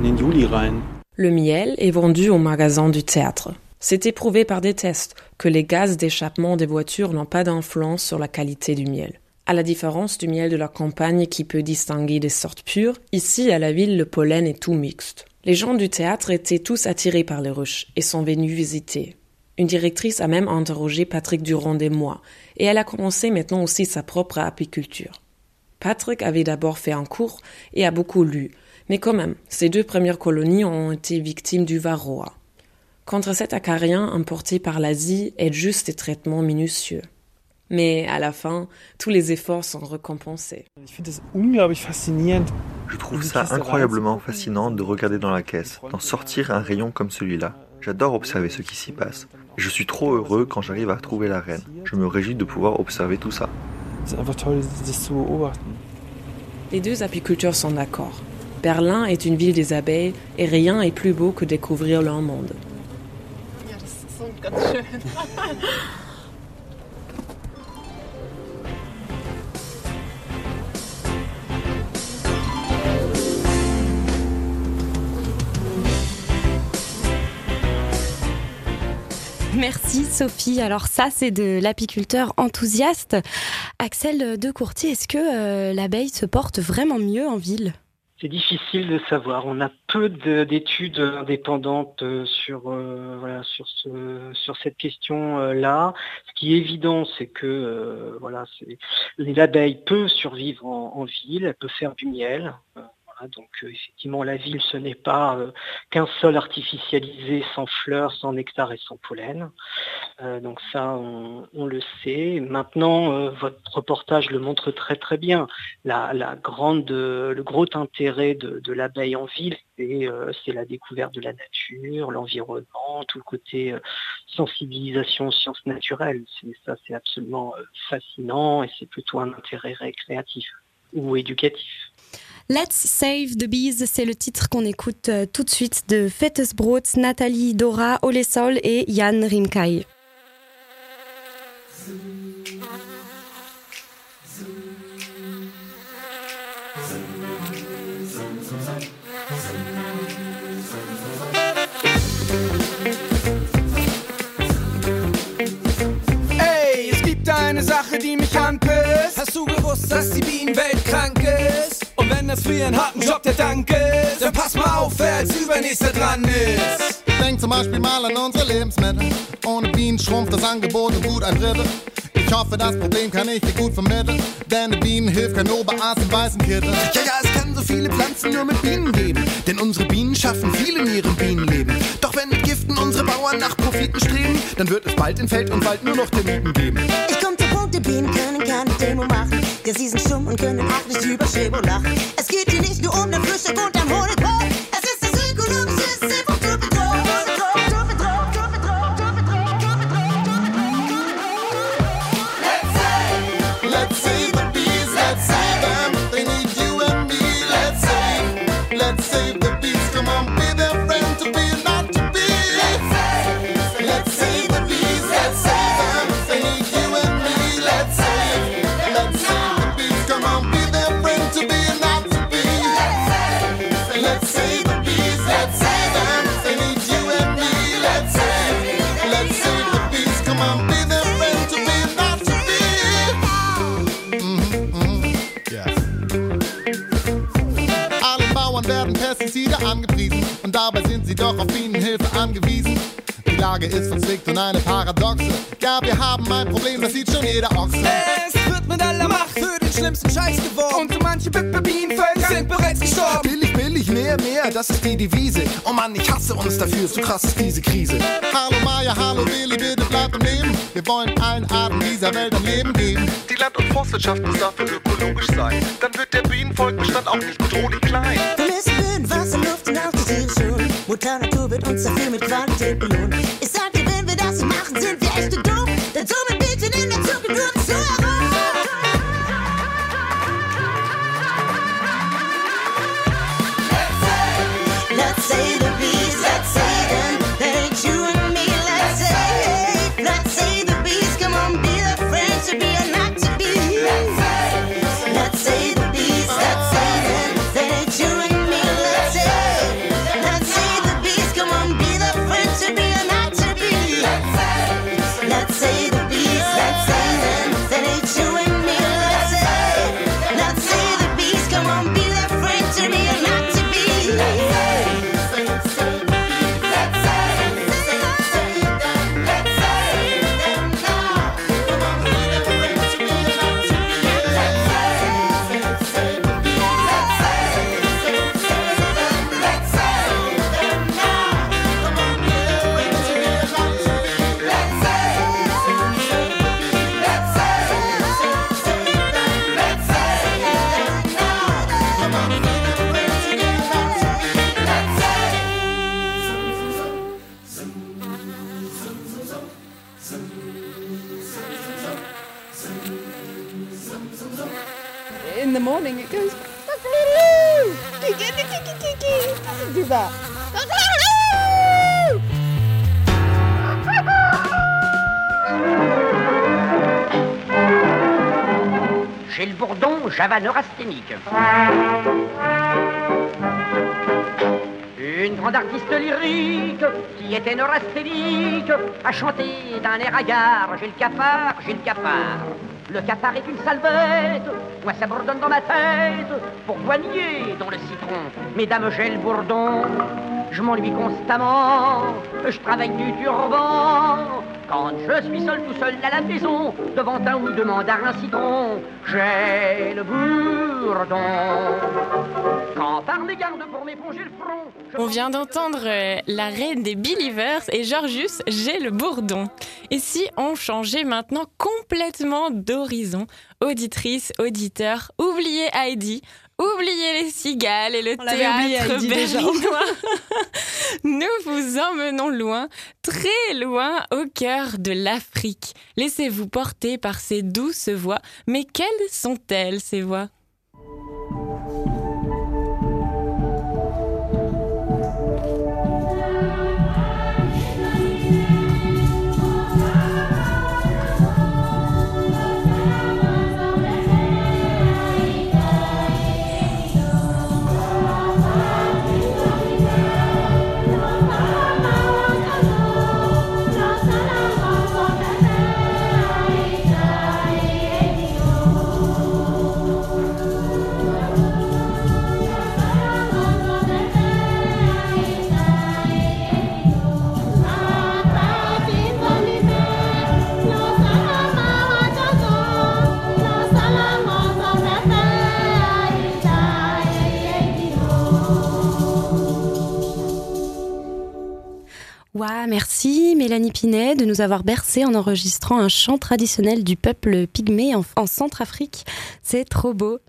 Le miel est vendu au magasin du théâtre. C'est éprouvé par des tests que les gaz d'échappement des voitures n'ont pas d'influence sur la qualité du miel. À la différence du miel de la campagne qui peut distinguer des sortes pures, ici à la ville le pollen est tout mixte. Les gens du théâtre étaient tous attirés par les ruches et sont venus visiter. Une directrice a même interrogé Patrick durant des mois et elle a commencé maintenant aussi sa propre apiculture. Patrick avait d'abord fait un cours et a beaucoup lu, mais quand même, ces deux premières colonies ont été victimes du varroa. Contre cet acarien importé par l'Asie aident juste des traitements minutieux. Mais à la fin, tous les efforts sont récompensés. Je trouve ça incroyablement fascinant de regarder dans la caisse, d'en sortir un rayon comme celui-là. J'adore observer ce qui s'y passe. Je suis trop heureux quand j'arrive à trouver la reine. Je me réjouis de pouvoir observer tout ça. Les deux apiculteurs sont d'accord. Berlin est une ville des abeilles et rien est plus beau que découvrir leur monde. Merci Sophie. Alors ça, c'est de l'apiculteur enthousiaste. Axel de Courtier, est-ce que euh, l'abeille se porte vraiment mieux en ville? C'est difficile de savoir. On a peu d'études indépendantes euh, sur, euh, voilà, sur, ce, sur cette question-là. Ce qui est évident, c'est que voilà, l'abeille peut survivre en, en, ville, elle peut faire du miel. Hein, donc euh, effectivement, la ville, ce n'est pas euh, qu'un sol artificialisé sans fleurs, sans nectar et sans pollen. Euh, donc ça, on, le sait. Maintenant, votre reportage le montre très très bien. La, grande, le gros intérêt de, l'abeille en ville, c'est la découverte de la nature, l'environnement, tout le côté sensibilisation aux sciences naturelles. Ça, c'est absolument fascinant et c'est plutôt un intérêt récréatif ou éducatif. Let's Save the Bees, c'est le titre qu'on écoute euh, tout de suite de Fettesbrot, Nathalie Dora, Olesol et Jan Rimkai. Hey, es gibt eine Sache, die mich anpisst. Hast du gewusst, dass die Bienenwelt krank ist? Und wenn das für ihren harten Job der Dank ist, dann pass mal auf, wer als übernächster dran ist. Denk zum Beispiel mal an unsere Lebensmittel. Ohne Bienen schrumpft das Angebot um gut ein Drittel. Ich hoffe, das Problem kann ich dir gut vermitteln. Denn die Bienen hilft kein Oberarzt im weißen Kittel. Ja, ja, es kann so viele Pflanzen nur mit Bienen geben. Denn unsere Bienen schaffen viel in ihrem Bienenleben. Doch wenn mit Giften unsere Bauern nach Profiten streben, dann wird es bald in Feld und Wald nur noch Termiten geben. Ich komm zum Punkt, die Bienen können keine Demo machen. Ja, sie sind stumm und können auch nicht über lachen. Es geht hier nicht nur um den Frühstück und am Honigbrot. Lage ist verzwickt und eine Paradoxe. Ja, wir haben ein Problem, das sieht schon jeder Ochse. Es wird mit aller Macht für den schlimmsten Scheiß geworben. Und so manche Bienenvölker sind bereits gestorben. Billig, billig, mehr, mehr, das ist die Devise. Oh Mann, ich hasse uns dafür, so krass ist diese Krise. Hallo Maya, hallo Willi, bitte bleibt am Leben. Wir wollen allen Arten dieser Welt ein Leben geben. Die Land- und Forstwirtschaft muss dafür ökologisch sein. Dann wird der Bienenvolkbestand auch nicht bedrohlich klein. Wir müssen Böden, Wasser, Luft und auch die Tiere schonen. Mutter Natur wird uns dafür mit Qualität belohnen. Neurasthénique. Une grande artiste lyrique qui était neurasthénique a chanté d'un air hagard J'ai le cafard, j'ai le cafard. Le cafard est une sale bête, moi ça bourdonne dans ma tête pour boigner dans le citron. Mesdames, j'ai le bourdon, je m'ennuie constamment, je travaille du turban. Quand je suis seul, tout seul à la maison, devant un ou deux mandarins citron, j'ai le bourdon. Quand par les gardes pour m'éponger le front, On vient d'entendre euh, la reine des Believers et Georgius, j'ai le bourdon. Et si on changeait maintenant complètement d'horizon? Auditrice, auditeur, oubliez Heidi, oubliez les cigales et le On oublié, théâtre berlinois. Nous vous emmenons loin, très loin au cœur de l'Afrique. Laissez-vous porter par ces douces voix. Mais quelles sont-elles, ces voix? Merci Mélanie Pinet de nous avoir bercé en enregistrant un chant traditionnel du peuple pygmée en, en Centrafrique. C'est trop beau.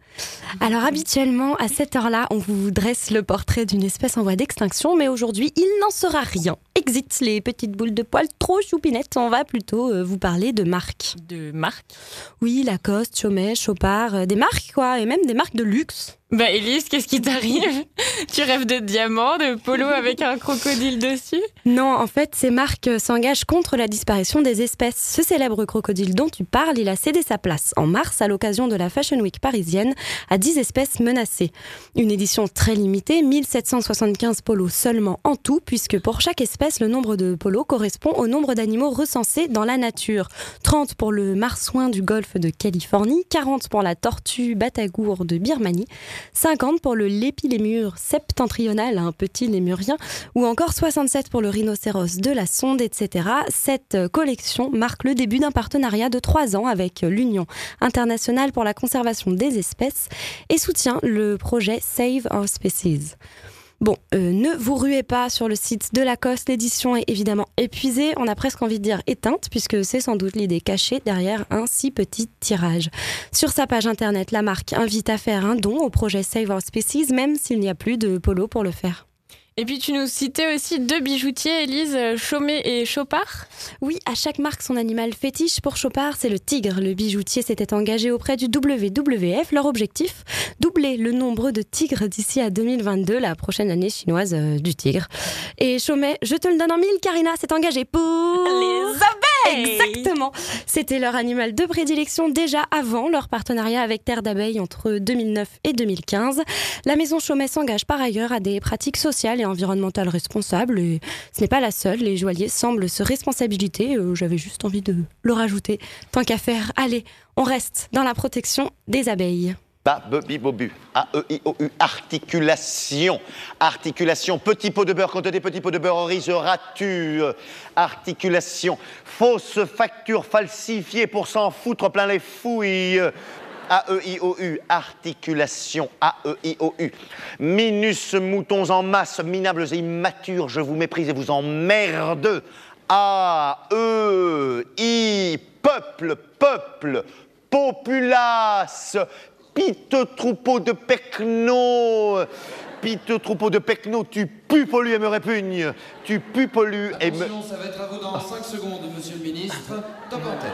Alors habituellement, à cette heure-là, on vous dresse le portrait d'une espèce en voie d'extinction, mais aujourd'hui, il n'en sera rien. Exit les petites boules de poils trop choupinettes, on va plutôt euh, vous parler de marques. De marques? Oui, Lacoste, Chaumet, Chopard, euh, des marques quoi, et même des marques de luxe. Bah Elise, qu'est-ce qui t'arrive? Tu rêves de diamants, de polo avec un crocodile dessus? Non, en fait, ces marques s'engagent contre la disparition des espèces. Ce célèbre crocodile dont tu parles, il a cédé sa place en mars à l'occasion de la Fashion Week parisienne à 10 espèces menacées. Une édition très limitée, 1775 polos seulement en tout, puisque pour chaque espèce, le nombre de polos correspond au nombre d'animaux recensés dans la nature. 30 pour le marsouin du golfe de Californie, 40 pour la tortue batagour de Birmanie, 50 pour le lépilémur septentrional, un petit lémurien, ou encore 67 pour le rhinocéros de la sonde, etc. Cette collection marque le début d'un partenariat de trois ans avec l'Union internationale pour la conservation des espèces et soutient le projet Save Our Species. Bon, euh, ne vous ruez pas sur le site de Lacoste, l'édition est évidemment épuisée, on a presque envie de dire éteinte, puisque c'est sans doute l'idée cachée derrière un si petit tirage. Sur sa page internet, la marque invite à faire un don au projet Save Our Species, même s'il n'y a plus de polo pour le faire. Et puis tu nous citais aussi deux bijoutiers, Elise, euh, Chaumet et Chopard Oui, à chaque marque son animal fétiche. Pour Chopard, c'est le tigre. Le bijoutier s'était engagé auprès du WWF. Leur objectif doubler le nombre de tigres d'ici à 2022, la prochaine année chinoise euh, du tigre. Et Chaumet, je te le donne en mille, Karina s'est engagée pour les abeilles. Exactement. C'était leur animal de prédilection déjà avant leur partenariat avec Terre d'abeilles entre 2009 et 2015. La maison Chaumet s'engage par ailleurs à des pratiques sociales et environnementales responsables. Et ce n'est pas la seule. Les joailliers semblent se responsabiliser. Euh, J'avais juste envie de le rajouter. Tant qu'à faire, allez, on reste dans la protection des abeilles. Ba, be, bi, bo, bu. A-E-I-O-U. Articulation. Articulation. Petit pot de beurre. Quand des petits pots de beurre en riz, ratu. Articulation. Fausse facture falsifiée pour s'en foutre plein les fouilles. A-E-I-O-U, articulation, A-E-I-O-U. Minus moutons en masse, minables et immatures, je vous méprise et vous emmerde. A-E-I, peuple, peuple, populace, pite troupeau de pecnos. Pite troupeau de pecnos, tu pues pollues et me répugnes. Tu pues pollues et me. Attention, ça va être à vous dans 5 secondes, monsieur le ministre. Top antenne.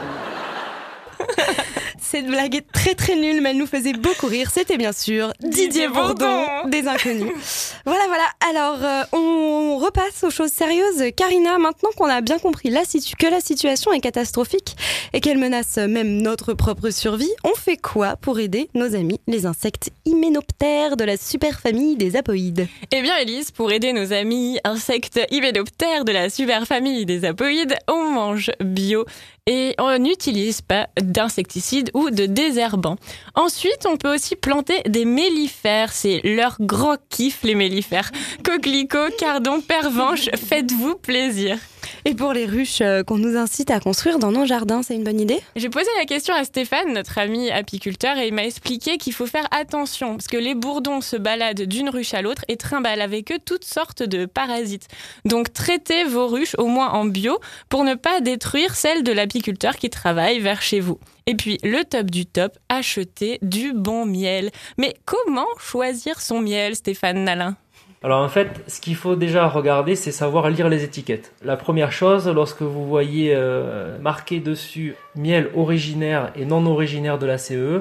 Cette blague est très très nulle, mais elle nous faisait beaucoup rire. C'était bien sûr Didier, Didier Bourdon, Bourdon. des Inconnus. voilà, voilà. Alors, euh, on repasse aux choses sérieuses. Karina, maintenant qu'on a bien compris la situ- que la situation est catastrophique et qu'elle menace même notre propre survie, on fait quoi pour aider nos amis, les insectes hyménoptères de la superfamille des apoïdes? Eh bien, Elise, pour aider nos amis insectes hyménoptères de la superfamille des apoïdes, on mange bio et on n'utilise pas d'insecticides ou de désherbants. Ensuite, on peut aussi planter des mellifères. C'est leur grand kiff, les mellifères. Coquelicots, cardons, pervenches, faites-vous plaisir. Et pour les ruches euh, qu'on nous incite à construire dans nos jardins, c'est une bonne idée? J'ai posé la question à Stéphane, notre ami apiculteur, et il m'a expliqué qu'il faut faire attention, parce que les bourdons se baladent d'une ruche à l'autre et trimballent avec eux toutes sortes de parasites. Donc traitez vos ruches au moins en bio pour ne pas détruire celles de l'apiculteur qui travaille vers chez vous. Et puis, le top du top, achetez du bon miel. Mais comment choisir son miel, Stéphane Nalin? Alors en fait, ce qu'il faut déjà regarder, c'est savoir lire les étiquettes. La première chose, lorsque vous voyez euh, marqué dessus miel originaire et non originaire de la CE,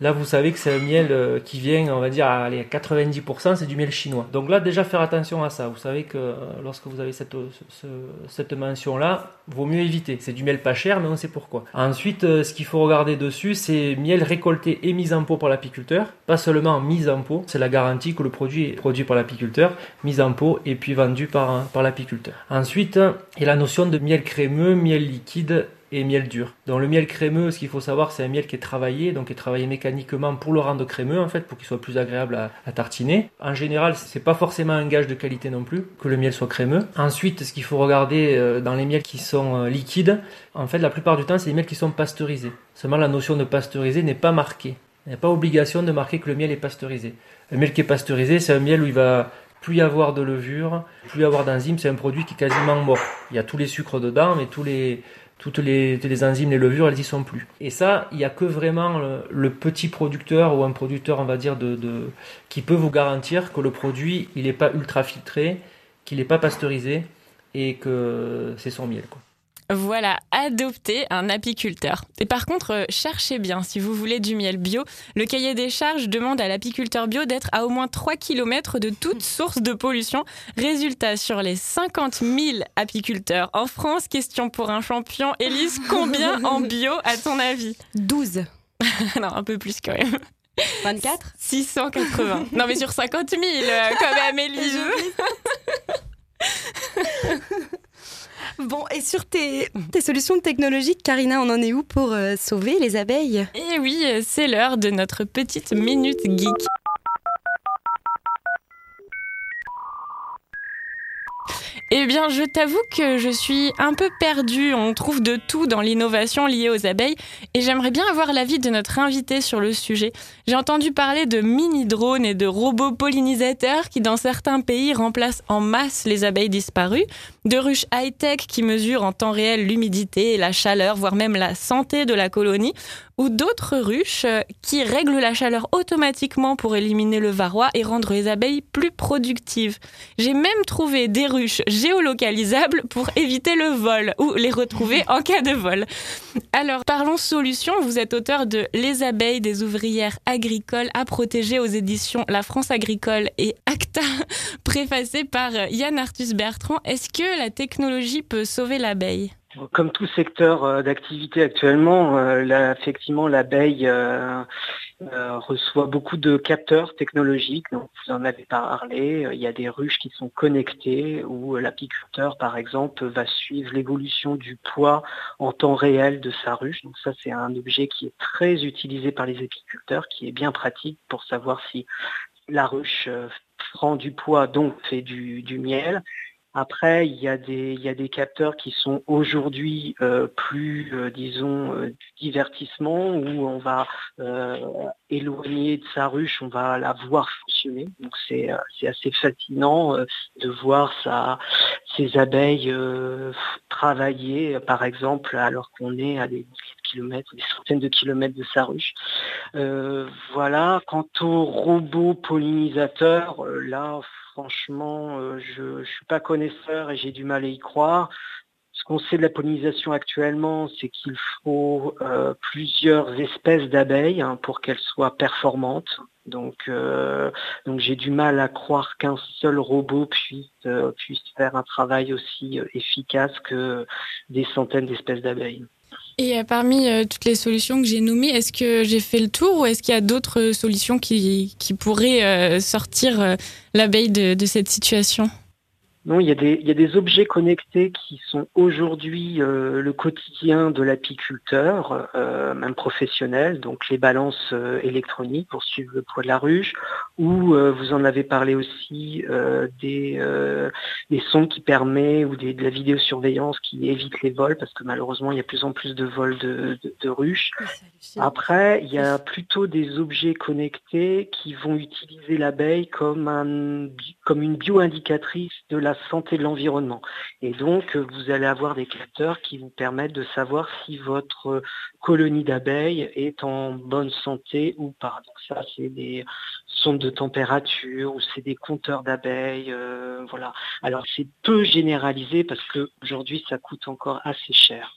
là vous savez que c'est un miel euh, qui vient, on va dire, à allez, 90%, c'est du miel chinois. Donc là, déjà faire attention à ça. Vous savez que euh, lorsque vous avez cette, ce- cette mention-là, vaut mieux éviter. C'est du miel pas cher, mais on sait pourquoi. Ensuite, euh, ce qu'il faut regarder dessus, c'est miel récolté et mis en pot par l'apiculteur. Pas seulement mis en pot, c'est la garantie que le produit est produit par l'apiculteur, mis en pot et puis vendu par, par l'apiculteur. Ensuite, il y a la notion de miel crémeux, miel liquide et miel dur. Donc le miel crémeux, ce qu'il faut savoir, c'est un miel qui est travaillé, donc qui est travaillé mécaniquement pour le rendre crémeux en fait, pour qu'il soit plus agréable à, tartiner. En général, c'est pas forcément un gage de qualité non plus que le miel soit crémeux. Ensuite, ce qu'il faut regarder euh, dans les miels qui sont euh, liquides, en fait, la plupart du temps, c'est des miels qui sont pasteurisés. Seulement, la notion de pasteuriser n'est pas marquée. Il n'y a pas obligation de marquer que le miel est pasteurisé. Un miel qui est pasteurisé, c'est un miel où il va plus avoir de levure, plus avoir d'enzymes, c'est un produit qui est quasiment mort. Il y a tous les sucres dedans, mais tous les, toutes les, les enzymes, les levures, elles y sont plus. Et ça, il n'y a que vraiment le, petit producteur ou un producteur, on va dire, de, qui peut vous garantir que le produit, il n'est pas ultra filtré, qu'il n'est pas pasteurisé et que c'est son miel. Voilà, adoptez un apiculteur. Et par contre, euh, cherchez bien, si vous voulez du miel bio, le cahier des charges demande à l'apiculteur bio d'être à au moins 3 km de toute source de pollution. Résultat, sur les 50 000 apiculteurs en France, question pour un champion. Élise, combien en bio à ton avis? 12. non, un peu plus quand même. 24 680. Non mais sur 50 000, euh, quand même, Élise. Bon, et sur tes, solutions technologiques, Karina, on en est où pour euh, sauver les abeilles? Et oui, c'est l'heure de notre petite minute geek. Eh bien, je t'avoue que je suis un peu perdue. On trouve de tout dans l'innovation liée aux abeilles et j'aimerais bien avoir l'avis de notre invité sur le sujet. J'ai entendu parler de mini-drones et de robots pollinisateurs qui, dans certains pays, remplacent en masse les abeilles disparues, de ruches high-tech qui mesurent en temps réel l'humidité la chaleur, voire même la santé de la colonie, ou d'autres ruches euh, qui règlent la chaleur automatiquement pour éliminer le varroa et rendre les abeilles plus productives. J'ai même trouvé des ruches géolocalisables pour éviter le vol ou les retrouver en cas de vol. Alors, parlons solutions. Vous êtes auteur de Les abeilles des ouvrières agricoles à protéger aux éditions La France agricole et ACTA, préfacé par Yann Arthus Bertrand. Est-ce que la technologie peut sauver l'abeille? Comme tout secteur euh, d'activité actuellement, euh, effectivement, l'abeille euh, reçoit beaucoup de capteurs technologiques. Donc, vous en avez parlé. Il y a des ruches qui sont connectées où l'apiculteur, par exemple, va suivre l'évolution du poids en temps réel de sa ruche. Donc, ça, c'est un objet qui est très utilisé par les apiculteurs, qui est bien pratique pour savoir si la ruche prend du poids, donc fait du miel. Après, il y a des, capteurs qui sont aujourd'hui euh, plus, euh, disons, euh, divertissement, où on va éloigner de sa ruche, on va la voir fonctionner. Donc c'est assez fascinant de voir ça, ces abeilles travailler, par exemple, alors qu'on est à des kilomètres, des centaines de kilomètres de sa ruche. Voilà. Quant aux robots pollinisateurs, là, franchement, euh, je ne suis pas connaisseur et j'ai du mal à y croire. Ce qu'on sait de la pollinisation actuellement, c'est qu'il faut euh, plusieurs espèces d'abeilles hein, pour qu'elles soient performantes. Donc, euh, donc j'ai du mal à croire qu'un seul robot puisse, faire un travail aussi efficace que des centaines d'espèces d'abeilles. Et euh, parmi euh, toutes les solutions que j'ai nommées, est-ce que j'ai fait le tour ou est-ce qu'il y a d'autres euh, solutions qui, pourraient sortir l'abeille de cette situation? Non, il y, a des, il y a des objets connectés qui sont aujourd'hui euh, le quotidien de l'apiculteur, euh, même professionnel, donc les balances euh, électroniques pour suivre le poids de la ruche, ou vous en avez parlé aussi des, des sons qui permettent, ou des, de la vidéosurveillance qui évite les vols, parce que malheureusement il y a de plus en plus de vols de, de, de ruches. Après, il y a plutôt des objets connectés qui vont utiliser l'abeille comme, un, comme une bioindicatrice de la santé de l'environnement. Et donc, euh, vous allez avoir des capteurs qui vous permettent de savoir si votre colonie d'abeilles est en bonne santé ou pas. Donc ça, c'est des sondes de température ou c'est des compteurs d'abeilles. euh, voilà. Alors, c'est peu généralisé parce que aujourd'hui, ça coûte encore assez cher.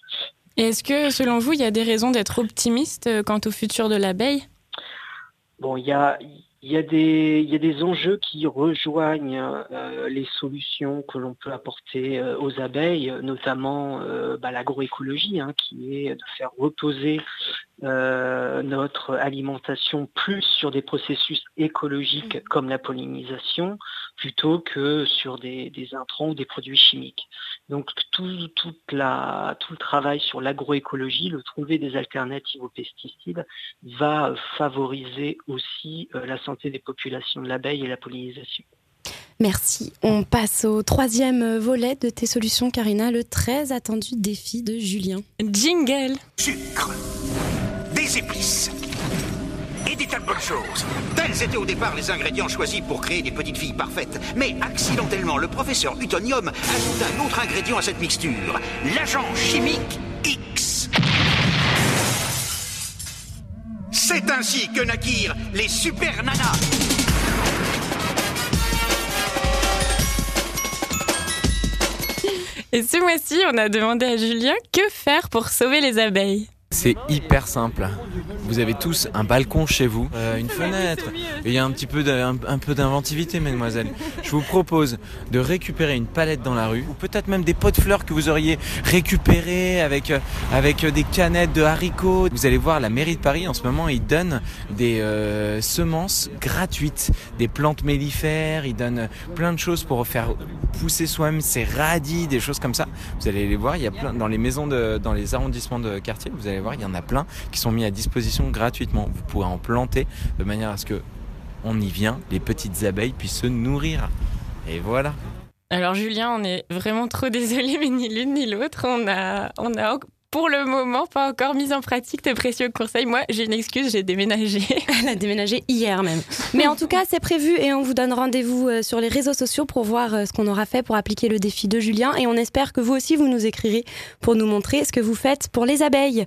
Est-ce que, selon vous, il y a des raisons d'être optimiste euh, quant au futur de l'abeille? Bon, il y a, il y, a des, il y a des enjeux qui rejoignent euh, les solutions que l'on peut apporter euh, aux abeilles, notamment euh, bah, l'agroécologie, hein, qui est de faire reposer notre alimentation plus sur des processus écologiques comme la pollinisation, plutôt que sur des, des intrants ou des produits chimiques. Donc tout, toute la, tout le travail sur l'agroécologie, le trouver des alternatives aux pesticides, va favoriser aussi euh, la santé des populations de l'abeille et la pollinisation. Merci. On passe au troisième volet de tes solutions, Karina, le très attendu défi de Julien. Jingle Sucre, des épices et des tas de bonnes choses. Tels étaient au départ les ingrédients choisis pour créer des petites filles parfaites. Mais accidentellement, le professeur Utonium ajoute un autre ingrédient à cette mixture, l'agent chimique X. C'est ainsi que naquirent les super nanas. Et ce mois-ci, on a demandé à Julien que faire pour sauver les abeilles. C'est hyper simple. Vous avez tous un balcon chez vous, euh, une fenêtre. Il y a un petit peu peu d'inventivité, mesdemoiselles. Je vous propose de récupérer une palette dans la rue, ou peut-être même des pots de fleurs que vous auriez récupérés avec euh, avec euh, des canettes de haricots. Vous allez voir, la mairie de Paris en ce moment, ils donnent des semences gratuites, des plantes mellifères. Ils donnent plein de choses pour faire pousser soi-même ses radis, des choses comme ça. Vous allez les voir. Il y a plein dans les maisons de, dans les arrondissements de quartier. Vous allez voir, il y en a plein qui sont mis à disposition gratuitement. Vous pourrez en planter de manière à ce que on y vient, les petites abeilles puissent se nourrir. Et voilà. Alors Julien, on est vraiment trop désolé, mais ni l'une ni l'autre, on a, on a pour le moment pas encore mis en pratique tes précieux conseils. Moi, j'ai une excuse, j'ai déménagé. Elle a déménagé hier même. Mais en tout cas, c'est prévu et on vous donne rendez-vous euh, sur les réseaux sociaux pour voir euh, ce qu'on aura fait pour appliquer le défi de Julien. Et on espère que vous aussi, vous nous écrirez pour nous montrer ce que vous faites pour les abeilles.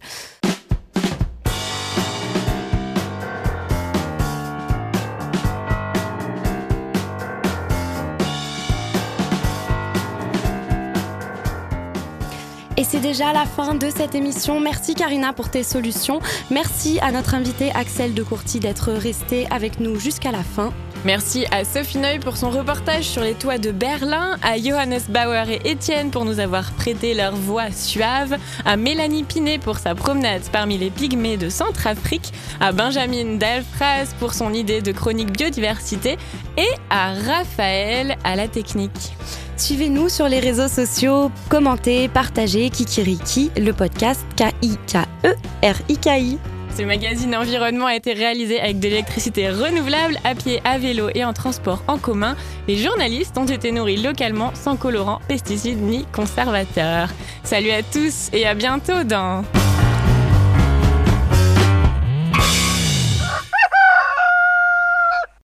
Et c'est déjà la fin de cette émission. Merci Karina pour tes solutions. Merci à notre invité Axel de Courty d'être resté avec nous jusqu'à la fin. Merci à Sophie Neuil pour son reportage sur les toits de Berlin, à Johannes Bauer et Étienne pour nous avoir prêté leur voix suave, à Mélanie Pinet pour sa promenade parmi les pygmées de Centrafrique, à Benjamin Delfras pour son idée de chronique biodiversité et à Raphaël à la technique. Suivez-nous sur les réseaux sociaux, commentez, partagez Kikiriki, le podcast K-I-K-E-R-I-K-I. Ce magazine environnement a été réalisé avec de l'électricité renouvelable, à pied, à vélo et en transport en commun. Les journalistes ont été nourris localement, sans colorants, pesticides ni conservateurs. Salut à tous et à bientôt dans...